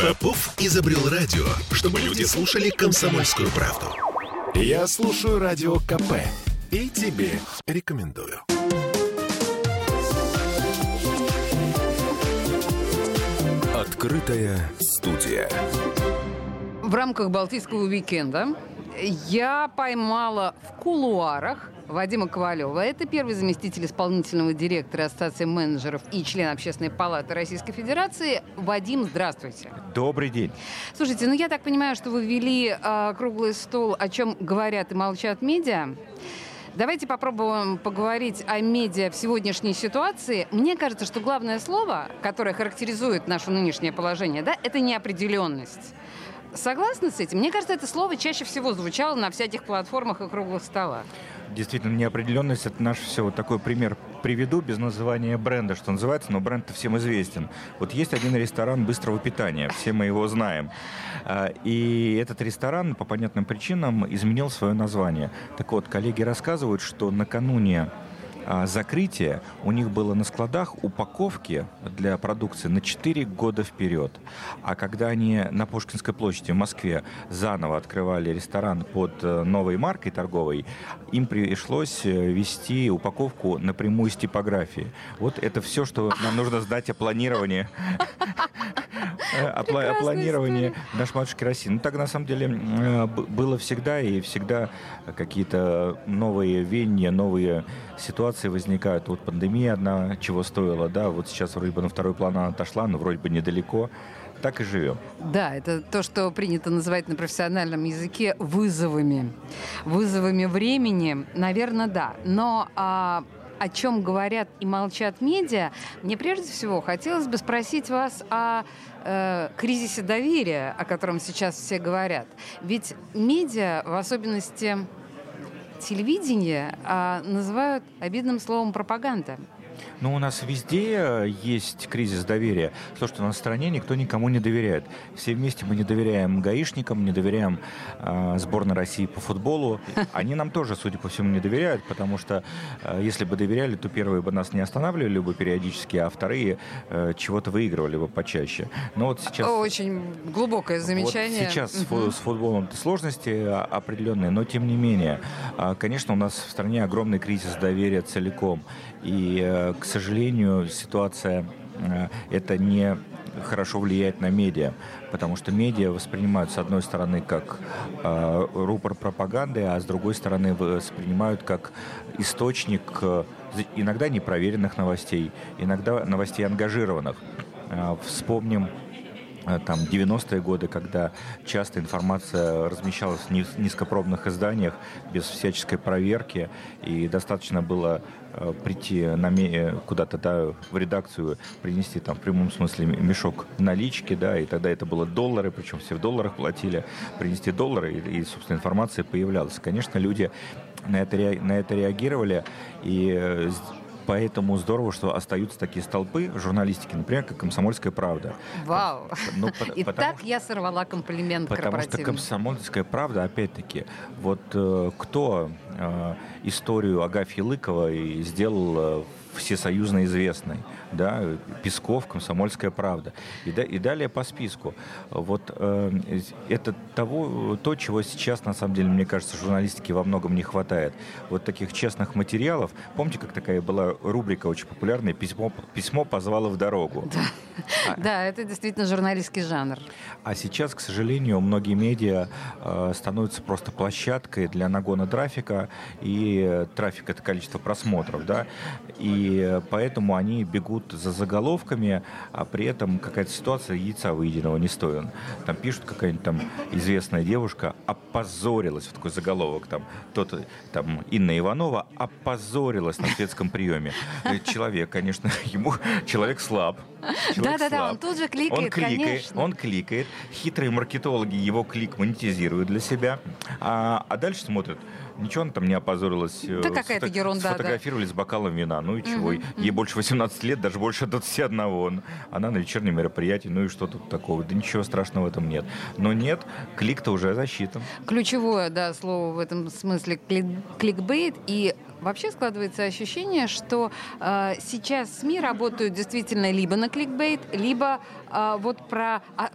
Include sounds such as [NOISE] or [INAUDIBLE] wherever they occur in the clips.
Попов изобрел радио, чтобы люди слушали комсомольскую правду. Я слушаю радио КП и тебе рекомендую. Открытая студия. В рамках Балтийского уикенда я поймала в кулуарах Вадима Ковалева. Это первый заместитель исполнительного директора Ассоциации менеджеров и член Общественной палаты Российской Федерации. Вадим, здравствуйте. Добрый день. Слушайте, ну я так понимаю, что вы вели э, круглый стол, о чем говорят и молчат медиа. Давайте попробуем поговорить о медиа в сегодняшней ситуации. Мне кажется, что главное слово, которое характеризует наше нынешнее положение, да, это неопределенность. Согласны с этим? Мне кажется, это слово чаще всего звучало на всяких платформах и круглых столах. Действительно, неопределенность – это наш все. Вот такой пример приведу без называния бренда, что называется, но бренд-то всем известен. Вот есть один ресторан быстрого питания, все мы его знаем. А, и этот ресторан по понятным причинам изменил свое название. Так вот, коллеги рассказывают, что накануне а, закрытие у них было на складах упаковки для продукции на 4 года вперед. А когда они на Пушкинской площади в Москве заново открывали ресторан под э, новой маркой торговой, им пришлось э, вести упаковку напрямую с типографии. Вот это все, что нам нужно сдать о планировании [LAUGHS] о, планировании наш матушки России. Ну, так на самом деле было всегда, и всегда какие-то новые веяния, новые ситуации возникают. Вот пандемия одна чего стоила, да, вот сейчас вроде бы на второй план она отошла, но вроде бы недалеко так и живем. Да, это то, что принято называть на профессиональном языке вызовами. Вызовами времени, наверное, да. Но а, о чем говорят и молчат медиа, мне прежде всего хотелось бы спросить вас о э, кризисе доверия, о котором сейчас все говорят. Ведь медиа, в особенности телевидение, э, называют обидным словом пропаганда. Ну, у нас везде есть кризис доверия. То, что на стране никто никому не доверяет. Все вместе мы не доверяем гаишникам, не доверяем э, сборной России по футболу. [LAUGHS] Они нам тоже, судя по всему, не доверяют, потому что э, если бы доверяли, то первые бы нас не останавливали бы периодически, а вторые э, чего-то выигрывали бы почаще. Но вот сейчас... Очень глубокое замечание. Вот сейчас угу. с футболом сложности определенные, но тем не менее, конечно, у нас в стране огромный кризис доверия целиком. И, э, к сожалению, ситуация э, это не хорошо влияет на медиа, потому что медиа воспринимают с одной стороны как э, рупор пропаганды, а с другой стороны воспринимают как источник э, иногда непроверенных новостей, иногда новостей ангажированных. Э, вспомним Э, там 90-е годы, когда часто информация размещалась в низкопробных изданиях без всяческой проверки, и достаточно было э, прийти на, куда-то да, в редакцию, принести там в прямом смысле мешок налички, да, и тогда это было доллары, причем все в долларах платили, принести доллары, и, и собственно, информация появлялась. Конечно, люди на это, на это реагировали, и э, Поэтому здорово, что остаются такие столпы журналистики, например, как «Комсомольская правда». Вау! Ну, [LAUGHS] И так я сорвала комплимент Потому что «Комсомольская правда», опять-таки, вот э, кто историю Агафьи Лыковой сделал э, всесоюзно известной, да, Песков, Комсомольская правда. И, да, и далее по списку. Вот э, это того, то, чего сейчас, на самом деле, мне кажется, журналистики во многом не хватает. Вот таких честных материалов. Помните, как такая была рубрика очень популярная «Письмо, письмо позвало в дорогу»? Да. А, да, это действительно журналистский жанр. А сейчас, к сожалению, многие медиа э, становятся просто площадкой для нагона трафика, и трафик — это количество просмотров, да, и и поэтому они бегут за заголовками, а при этом какая-то ситуация яйца выеденного не стоит. Там пишут, какая-нибудь там известная девушка опозорилась, вот такой заголовок, там, тот, там, Инна Иванова опозорилась на светском приеме. Человек, конечно, [LAUGHS] ему, человек слаб. Да-да-да, он тут же кликает, он кликает, конечно. Он кликает, хитрые маркетологи его клик монетизируют для себя, а, а дальше смотрят, ничего она там не опозорилась. Да какая-то ерунда, Сфотографировали да. с бокалом вина, ну и чего. Угу, Ей угу. больше 18 лет, даже больше 21. Она на вечернем мероприятии, ну и что тут такого? Да ничего страшного в этом нет. Но нет, клик-то уже засчитан. Ключевое, да, слово в этом смысле клик, кликбейт. И Вообще складывается ощущение, что э, сейчас СМИ работают действительно либо на кликбейт, либо э, вот про... А,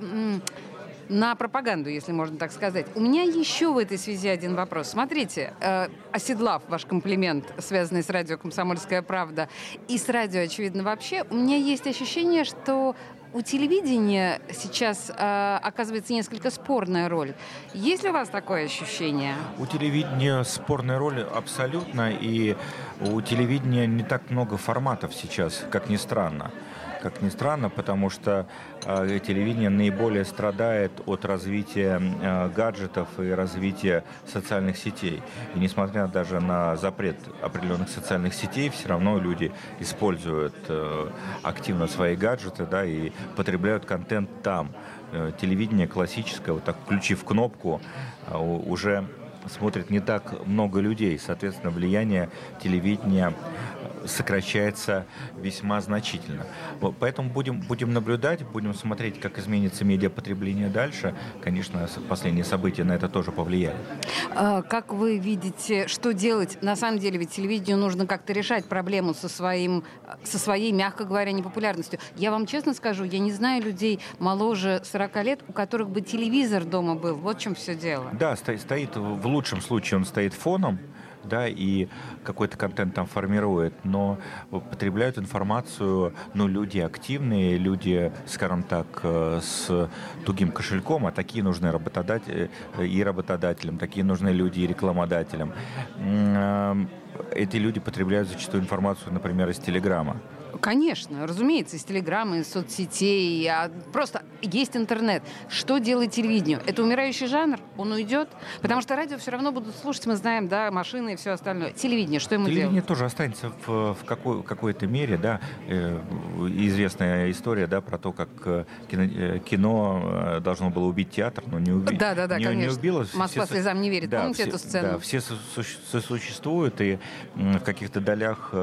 на пропаганду, если можно так сказать. У меня еще в этой связи один вопрос. Смотрите, э, оседлав ваш комплимент, связанный с радио «Комсомольская правда» и с радио, очевидно, вообще, у меня есть ощущение, что у телевидения сейчас э, оказывается несколько спорная роль. Есть ли у вас такое ощущение? У телевидения спорная роль абсолютно, и у телевидения не так много форматов сейчас, как ни странно как ни странно, потому что э, телевидение наиболее страдает от развития э, гаджетов и развития социальных сетей. И несмотря даже на запрет определенных социальных сетей, все равно люди используют э, активно свои гаджеты да, и потребляют контент там. Э, телевидение классическое, вот так включив кнопку, э, уже смотрит не так много людей. Соответственно, влияние телевидения сокращается весьма значительно. Поэтому будем, будем наблюдать, будем смотреть, как изменится медиапотребление дальше. Конечно, последние события на это тоже повлияли. А, как вы видите, что делать? На самом деле, ведь телевидению нужно как-то решать проблему со, своим, со своей, мягко говоря, непопулярностью. Я вам честно скажу, я не знаю людей моложе 40 лет, у которых бы телевизор дома был. Вот в чем все дело. Да, стоит, стоит в лучшем случае он стоит фоном, да, и какой-то контент там формирует, но потребляют информацию, ну, люди активные, люди, скажем так, э, с тугим кошельком, а такие нужны работодатели, э, и работодателям, такие нужны люди и рекламодателям. Э, эти люди потребляют зачастую информацию, например, из Телеграма. Конечно, разумеется, из телеграмм, из соцсетей. А просто есть интернет. Что делает телевидение? Это умирающий жанр? Он уйдет? Потому что радио все равно будут слушать, мы знаем, да, машины и все остальное. Телевидение, что ему Телевидение делать? тоже останется в, в какой, какой-то мере, да. Э, известная история, да, про то, как э, кино, э, кино э, должно было убить театр, но не, уби... да, да, да, не, конечно. не убило. Москва все, слезам не верит. Да, Помните все, эту сцену? Да, все сосуществуют и в каких-то долях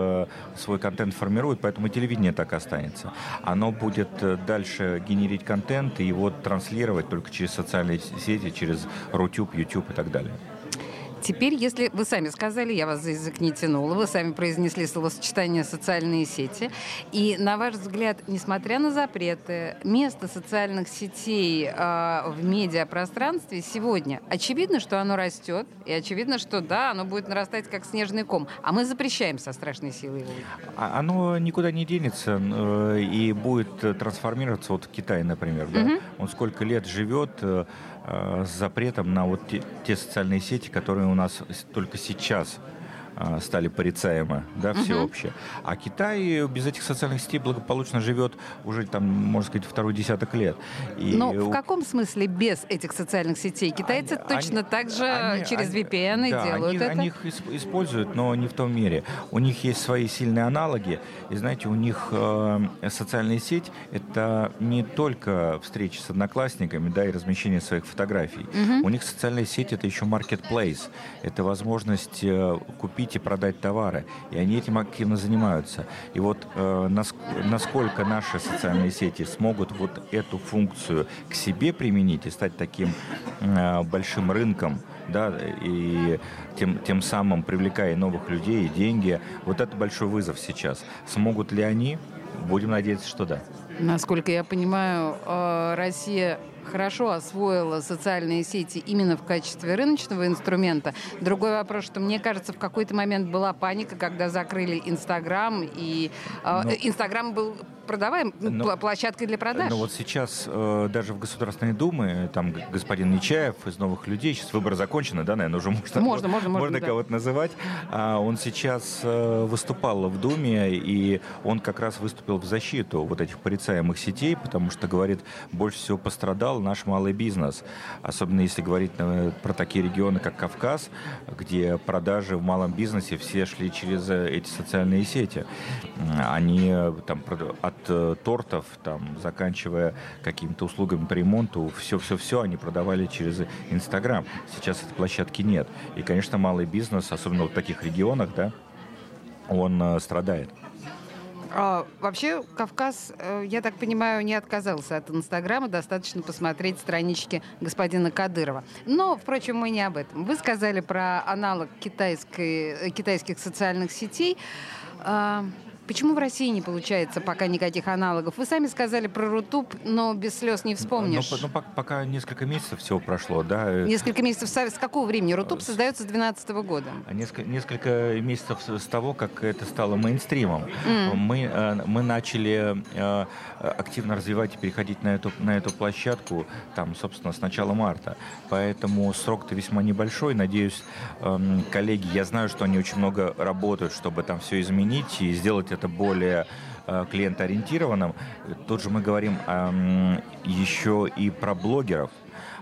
свой контент формируют, поэтому поэтому телевидение так останется. Оно будет э, дальше генерить контент и его транслировать только через социальные сети, через Рутюб, YouTube и так далее. Теперь, если вы сами сказали, я вас за язык не тянула, вы сами произнесли словосочетание «социальные сети», и, на ваш взгляд, несмотря на запреты, место социальных сетей э, в медиапространстве сегодня, очевидно, что оно растет, и очевидно, что да, оно будет нарастать как снежный ком, а мы запрещаем со страшной силой его. А, оно никуда не денется э, и будет трансформироваться. Вот Китай, например, да? Угу. он сколько лет живет э, Э, с запретом на вот те, те социальные сети, которые у нас только сейчас стали порицаемы, да, всеобщее. Угу. А Китай без этих социальных сетей благополучно живет уже, там, можно сказать, второй десяток лет. И Но в каком смысле без этих социальных сетей? Китайцы они, точно они, так же они, через они, VPN да, делают они, это? Они их используют, но не в том мере. У них есть свои сильные аналоги, и, знаете, у них э, социальная сеть — это не только встречи с одноклассниками, да, и размещение своих фотографий. Угу. У них социальная сеть — это еще marketplace. Это возможность э, купить купить и продать товары. И они этим активно занимаются. И вот э, насколько наши социальные сети смогут вот эту функцию к себе применить и стать таким э, большим рынком, да, и тем, тем самым привлекая новых людей и деньги, вот это большой вызов сейчас. Смогут ли они? Будем надеяться, что да. Насколько я понимаю, э, Россия хорошо освоила социальные сети именно в качестве рыночного инструмента. Другой вопрос, что мне кажется, в какой-то момент была паника, когда закрыли Инстаграм, и э, ну, Инстаграм был продаваем ну, ну площадкой для продаж. Ну вот сейчас э, даже в Государственной Думе там господин Нечаев из «Новых людей», сейчас выборы закончены, да, наверное, уже можно, можно, можно, можно да. кого-то называть. А он сейчас э, выступал в Думе, и он как раз выступил в защиту вот этих порицаемых сетей, потому что, говорит, больше всего пострадал наш малый бизнес. Особенно если говорить э, про такие регионы, как Кавказ, где продажи в малом бизнесе все шли через э, эти социальные сети. Они э, там от от тортов, там, заканчивая какими-то услугами по ремонту, все-все-все они продавали через Инстаграм. Сейчас этой площадки нет. И, конечно, малый бизнес, особенно в таких регионах, да, он страдает. А, вообще, Кавказ, э, я так понимаю, не отказался от Инстаграма. Достаточно посмотреть странички господина Кадырова. Но, впрочем, мы не об этом. Вы сказали про аналог китайской, э, китайских социальных сетей. Почему в России не получается пока никаких аналогов? Вы сами сказали про Рутуб, но без слез не вспомнишь. Ну, ну пока несколько месяцев всего прошло, да. Несколько месяцев с какого времени? Рутуб создается с 2012 года. А несколько, несколько месяцев с того, как это стало мейнстримом. Mm. Мы, э, мы начали э, активно развивать и переходить на эту, на эту площадку, там, собственно, с начала марта. Поэтому срок-то весьма небольшой. Надеюсь, эм, коллеги, я знаю, что они очень много работают, чтобы там все изменить и сделать это более э, клиентоориентированным. Тут же мы говорим еще и про блогеров.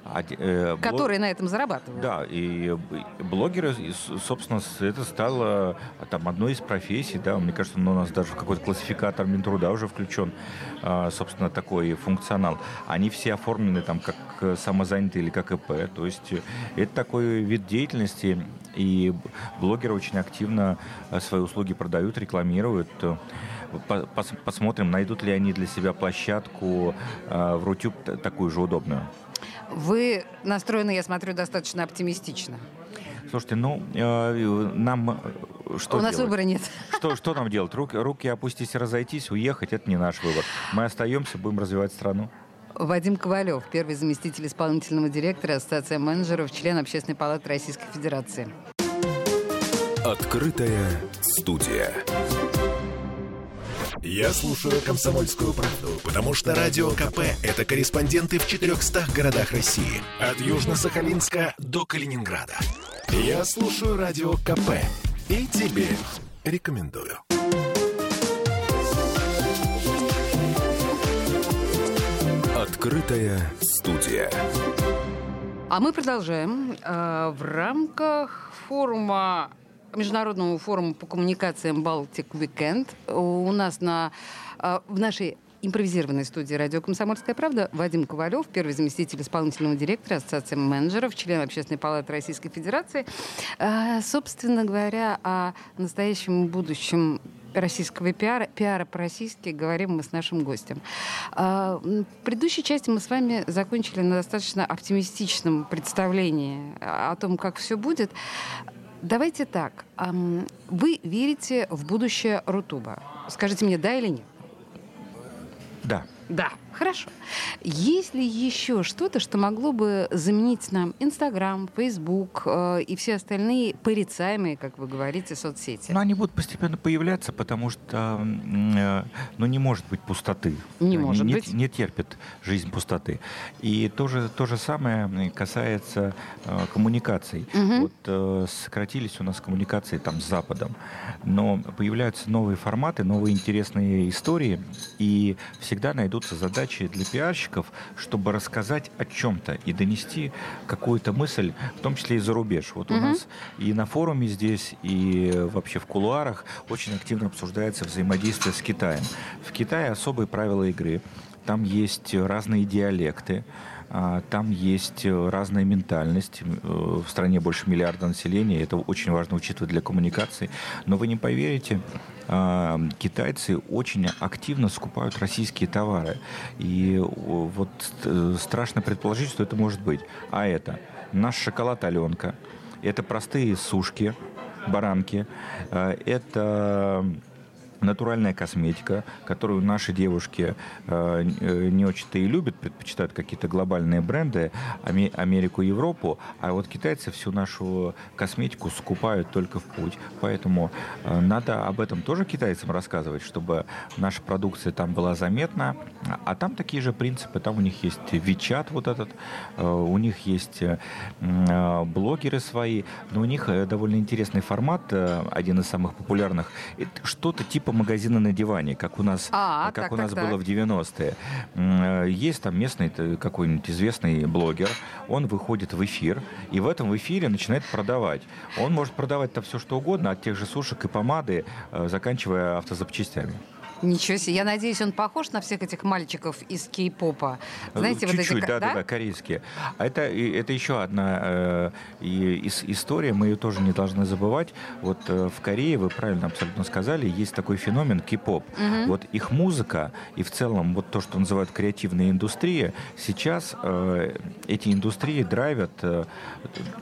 Э, Которые на этом зарабатывают. Да, и блогеры, собственно, это стало там, одной из профессий, да, мне кажется, у нас даже в какой-то классификатор Минтруда уже включен, а, собственно, такой функционал. Они все оформлены там как самозанятые или как ИП, то есть это такой вид деятельности, и блогеры очень активно э, свои услуги продают, рекламируют. Посмотрим, найдут ли они для себя площадку э, в Рутюб такую же удобную. Вы настроены, я смотрю, достаточно оптимистично. Слушайте, ну, э, нам э, что У нас делать? выбора нет. Что, что нам делать? Руки, руки опустить и разойтись, уехать – это не наш выбор. Мы остаемся, будем развивать страну. Вадим Ковалев, первый заместитель исполнительного директора Ассоциации менеджеров, член Общественной палаты Российской Федерации. Открытая студия. Я слушаю «Комсомольскую правду», потому что «Радио КП» — это корреспонденты в 400 городах России. От Южно-Сахалинска до Калининграда. Я слушаю «Радио КП» и тебе рекомендую. Открытая студия. А мы продолжаем. Э, в рамках форума Международному форуму по коммуникациям «Балтик Weekend у нас на, а, в нашей импровизированной студии «Радио Комсомольская правда» Вадим Ковалев, первый заместитель исполнительного директора Ассоциации менеджеров, член Общественной палаты Российской Федерации. А, собственно говоря, о настоящем будущем российского пиара, пиара по-российски, говорим мы с нашим гостем. А, в предыдущей части мы с вами закончили на достаточно оптимистичном представлении о том, как все будет. Давайте так. Вы верите в будущее Рутуба? Скажите мне, да или нет? Да. Да. Хорошо. Есть ли еще что-то, что могло бы заменить нам Инстаграм, Фейсбук э, и все остальные порицаемые, как вы говорите, соцсети? Ну, они будут постепенно появляться, потому что э, ну, не может быть пустоты. Не может не, быть. Не, не терпит жизнь пустоты. И то же, то же самое касается э, коммуникаций. Угу. Вот э, сократились у нас коммуникации там с Западом, но появляются новые форматы, новые интересные истории, и всегда найдутся задачи задачей для пиарщиков, чтобы рассказать о чем-то и донести какую-то мысль, в том числе и за рубеж. Вот угу. у нас и на форуме здесь, и вообще в кулуарах очень активно обсуждается взаимодействие с Китаем. В Китае особые правила игры. Там есть разные диалекты, а, там есть разная ментальность. Э, в стране больше миллиарда населения. Это очень важно учитывать для коммуникации. Но вы не поверите, китайцы очень активно скупают российские товары. И вот э, страшно предположить, что это может быть. А это наш шоколад Аленка, это простые сушки, баранки, а, это натуральная косметика, которую наши девушки э, э, не очень-то и любят, предпочитают какие-то глобальные бренды, Америку, Европу, а вот китайцы всю нашу косметику скупают только в путь. Поэтому э, надо об этом тоже китайцам рассказывать, чтобы наша продукция там была заметна. А там такие же принципы, там у них есть Вичат вот этот, у них есть блогеры свои, но у них довольно интересный формат, один из самых популярных, что-то типа магазина на диване, как у нас, а, как так, у нас так, было так. в 90-е. Э, есть там местный какой-нибудь известный блогер, он выходит в эфир, и в этом эфире начинает продавать. Он может продавать там все, что угодно, от тех же сушек и помады, э, заканчивая автозапчастями. Ничего себе. Я надеюсь, он похож на всех этих мальчиков из кей-попа. Знаете, Чуть-чуть, вот эти... Да, да, да, корейские. А это, это еще одна э, история, мы ее тоже не должны забывать. Вот э, в Корее, вы правильно абсолютно сказали, есть такой феномен кей-поп. Угу. Вот их музыка и в целом вот то, что называют креативная индустрия, сейчас э, эти индустрии драйвят э,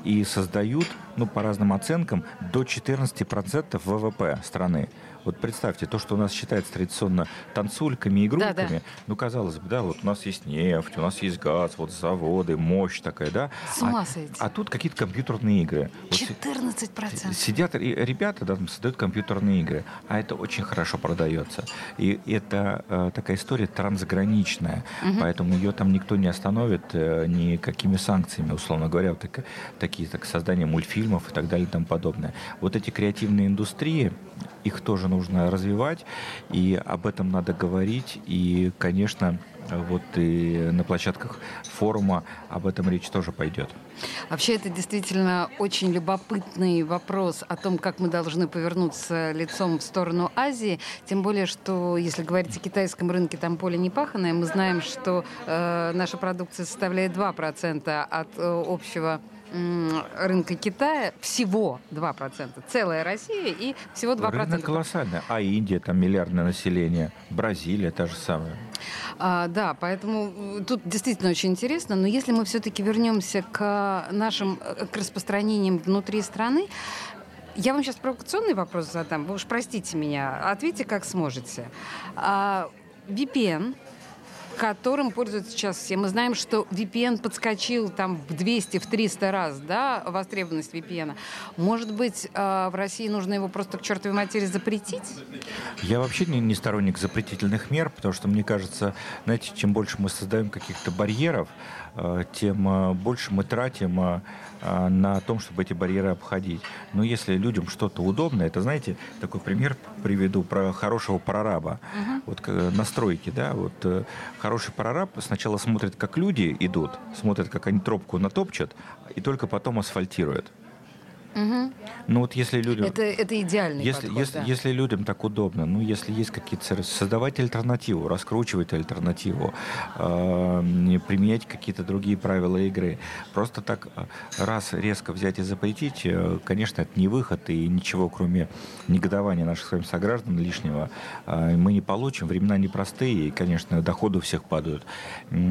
и создают, ну, по разным оценкам, до 14% ВВП страны. Вот представьте, то, что у нас считается традиционно танцульками, игрульками, да, да. ну, казалось бы, да, вот у нас есть нефть, у нас есть газ, вот заводы, мощь такая, да. С ума а, а тут какие-то компьютерные игры. 14%. Вот сидят ребята, да, там создают компьютерные игры, а это очень хорошо продается. И это э, такая история трансграничная, угу. поэтому ее там никто не остановит э, никакими санкциями, условно говоря, вот так, такие, так, создание мультфильмов и так далее и тому подобное. Вот эти креативные индустрии, их тоже нужно развивать, и об этом надо говорить, и, конечно, вот и на площадках форума об этом речь тоже пойдет. Вообще это действительно очень любопытный вопрос о том, как мы должны повернуться лицом в сторону Азии. Тем более, что если говорить о китайском рынке, там поле не паханое. Мы знаем, что э, наша продукция составляет 2% от э, общего рынка Китая всего 2%. Целая Россия и всего 2%. Рынок колоссальный. А Индия, там миллиардное население. Бразилия та же самая. А, да, поэтому э, тут действительно очень интересно. Но если мы все-таки вернемся к нашим э, к распространениям внутри страны, я вам сейчас провокационный вопрос задам. Вы уж простите меня. Ответьте, как сможете. А, VPN которым пользуются сейчас все. Мы знаем, что VPN подскочил там в 200, в 300 раз, да, востребованность VPN. Может быть, э, в России нужно его просто к чертовой матери запретить? Я вообще не, не сторонник запретительных мер, потому что мне кажется, знаете, чем больше мы создаем каких-то барьеров, тем э, больше мы тратим на том, чтобы эти барьеры обходить. Но если людям что-то удобно, это, знаете, такой пример приведу про хорошего прораба. Угу. Вот настройки, да, вот хороший прораб сначала смотрит, как люди идут, смотрит, как они тропку натопчат, и только потом асфальтирует. Угу. Ну вот если людям... Это, это идеальный если, подход, если, да. если людям так удобно, ну если есть какие-то... Создавать альтернативу, раскручивать альтернативу, э, применять какие-то другие правила игры. Просто так э, раз резко взять и запретить, э, конечно, это не выход, и ничего, кроме негодования наших с вами сограждан лишнего, э, мы не получим. Времена непростые, и, конечно, доходы у всех падают.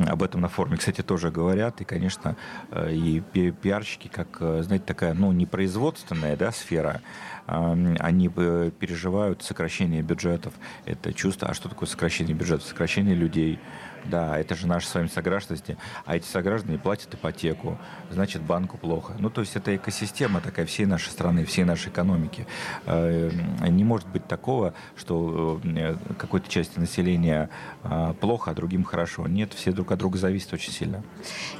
Об этом на форуме, кстати, тоже говорят. И, конечно, э, и пиарщики, как, э, знаете, такая, ну, не производительная производственная да, сфера, они переживают сокращение бюджетов. Это чувство, а что такое сокращение бюджетов? Сокращение людей, да, это же наши с вами согражданности, а эти сограждане платят ипотеку, значит, банку плохо. Ну, то есть это экосистема такая всей нашей страны, всей нашей экономики. Э, не может быть такого, что э, какой-то части населения э, плохо, а другим хорошо. Нет, все друг от друга зависят очень сильно.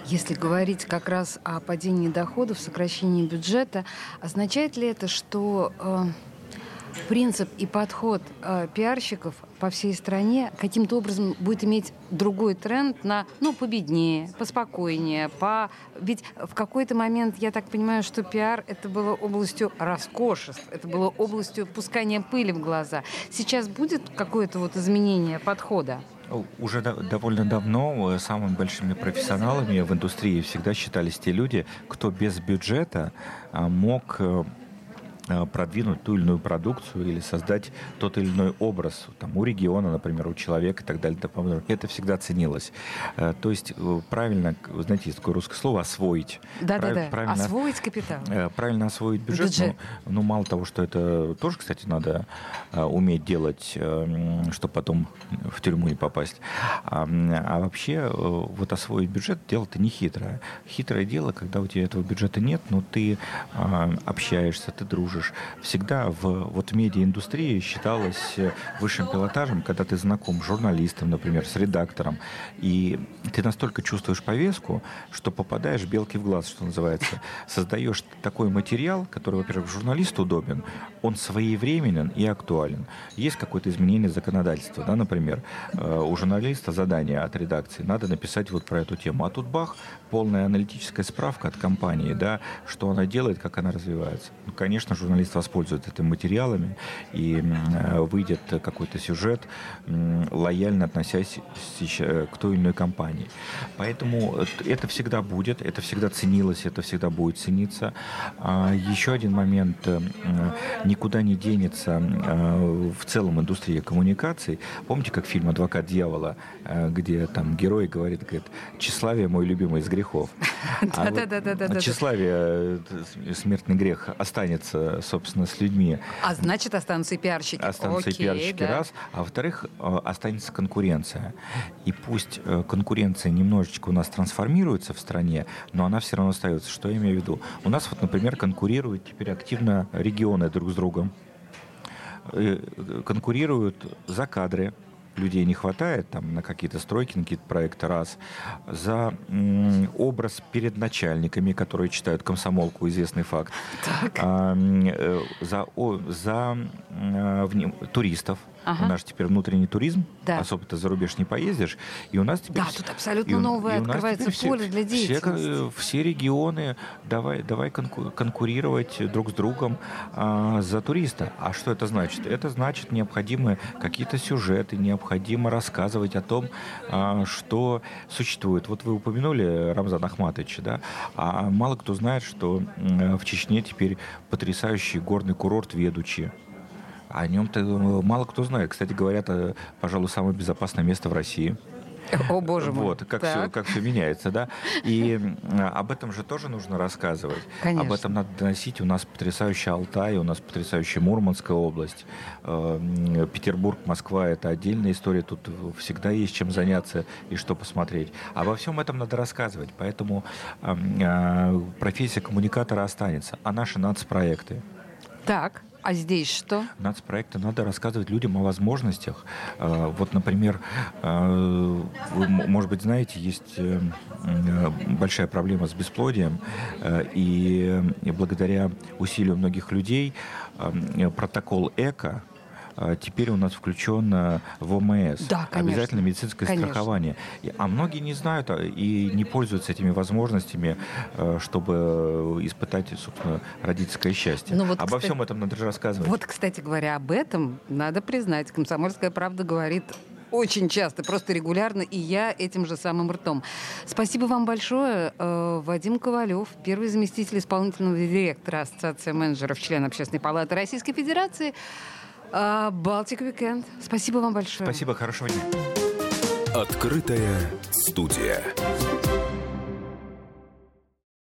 Если говорить как раз о падении доходов, сокращении бюджета, означает ли это, что принцип и подход э, пиарщиков по всей стране каким-то образом будет иметь другой тренд на, ну, победнее, поспокойнее, по... Ведь в какой-то момент, я так понимаю, что пиар — это было областью роскошеств, это было областью пускания пыли в глаза. Сейчас будет какое-то вот изменение подхода? Уже довольно давно э, самыми большими профессионалами в индустрии всегда считались те люди, кто без бюджета а, мог э, Э, продвинуть ту или иную продукцию или создать тот или иной образ там, у региона, например, у человека и так далее. Это всегда ценилось. Э, то есть э, правильно, знаете, есть такое русское слово «освоить». Да-да-да, правильно, освоить капитал. Правильно освоить бюджет. бюджет. Ну, ну, мало того, что это тоже, кстати, надо уметь делать, чтобы потом в тюрьму не попасть. А, а вообще вот освоить бюджет дело-то не хитрое. Хитрое дело, когда у тебя этого бюджета нет, но ты общаешься, ты дружишь, дружишь. Всегда в вот медиаиндустрии считалось э, высшим пилотажем, когда ты знаком с журналистом, например, с редактором, и ты настолько чувствуешь повестку, что попадаешь белки в глаз, что называется. Создаешь такой материал, который, во-первых, журналисту удобен, он своевременен и актуален. Есть какое-то изменение законодательства, да, например, э, у журналиста задание от редакции, надо написать вот про эту тему, а тут бах, полная аналитическая справка от компании, да, что она делает, как она развивается. Ну, конечно, журналист воспользуется этими материалами и выйдет какой-то сюжет, лояльно относясь к той или иной компании. Поэтому это всегда будет, это всегда ценилось, это всегда будет цениться. А еще один момент. Никуда не денется в целом индустрия коммуникаций. Помните, как фильм «Адвокат дьявола», где там герой говорит, говорит, тщеславие мой любимый из грехов. [LAUGHS] А Да-да-да. Тщеславие, э, смертный грех, останется, собственно, с людьми. А значит, останутся и пиарщики. Останутся и пиарщики, раз. А во-вторых, э, останется конкуренция. И пусть э, конкуренция немножечко у нас трансформируется в стране, но она все равно остается. Что я имею в виду? У нас вот, например, конкурируют теперь активно регионы друг с другом конкурируют за кадры, людей не хватает там, на какие-то стройки, на какие-то проекты, раз. За м, образ перед начальниками, которые читают комсомолку, известный факт. Так. А, за о, за э, в, туристов, Ага. У нас теперь внутренний туризм, да. особо ты за рубеж не поездишь. И у нас теперь... Да, тут абсолютно новое открывается поле для деятельности. Все, все регионы давай, давай конкурировать друг с другом а, за туриста. А что это значит? Это значит необходимы какие-то сюжеты, необходимо рассказывать о том, а, что существует. Вот вы упомянули Рамзан Ахматович, да? А мало кто знает, что в Чечне теперь потрясающий горный курорт Ведучи. О нем-то э, мало кто знает. Кстати, говорят, э, пожалуй, самое безопасное место в России. О, боже мой. Вот, как все, как все меняется, да. И об этом же тоже нужно рассказывать. Конечно. Об этом надо доносить. У нас потрясающий Алтай, у нас потрясающая Мурманская область. Э, Петербург, Москва — это отдельная история. Тут всегда есть чем заняться и что посмотреть. Обо всем этом надо рассказывать. Поэтому профессия коммуникатора останется. А наши нацпроекты? Так. А здесь что? Нацпроекты надо рассказывать людям о возможностях. А, вот, например, а, вы, может быть, знаете, есть э, большая проблема с бесплодием, э, и благодаря усилию многих людей протокол ЭКО, а, теперь у нас включен в ОМС. Да, конечно. Обязательно медицинское конечно. страхование. А многие не знают а, и не пользуются этими возможностями, а, чтобы испытать, собственно, родительское счастье. Ну, вот, Обо кстати, всем этом надо же рассказывать. Вот, кстати говоря, об этом надо признать. Комсомольская правда говорит очень часто, просто регулярно, и я этим же самым ртом. Спасибо вам большое. Э, Вадим Ковалев, первый заместитель исполнительного директора Ассоциации менеджеров, член Общественной палаты Российской Федерации. А, Балтик Уикенд. Спасибо вам большое. Спасибо, хорошего дня. Открытая студия.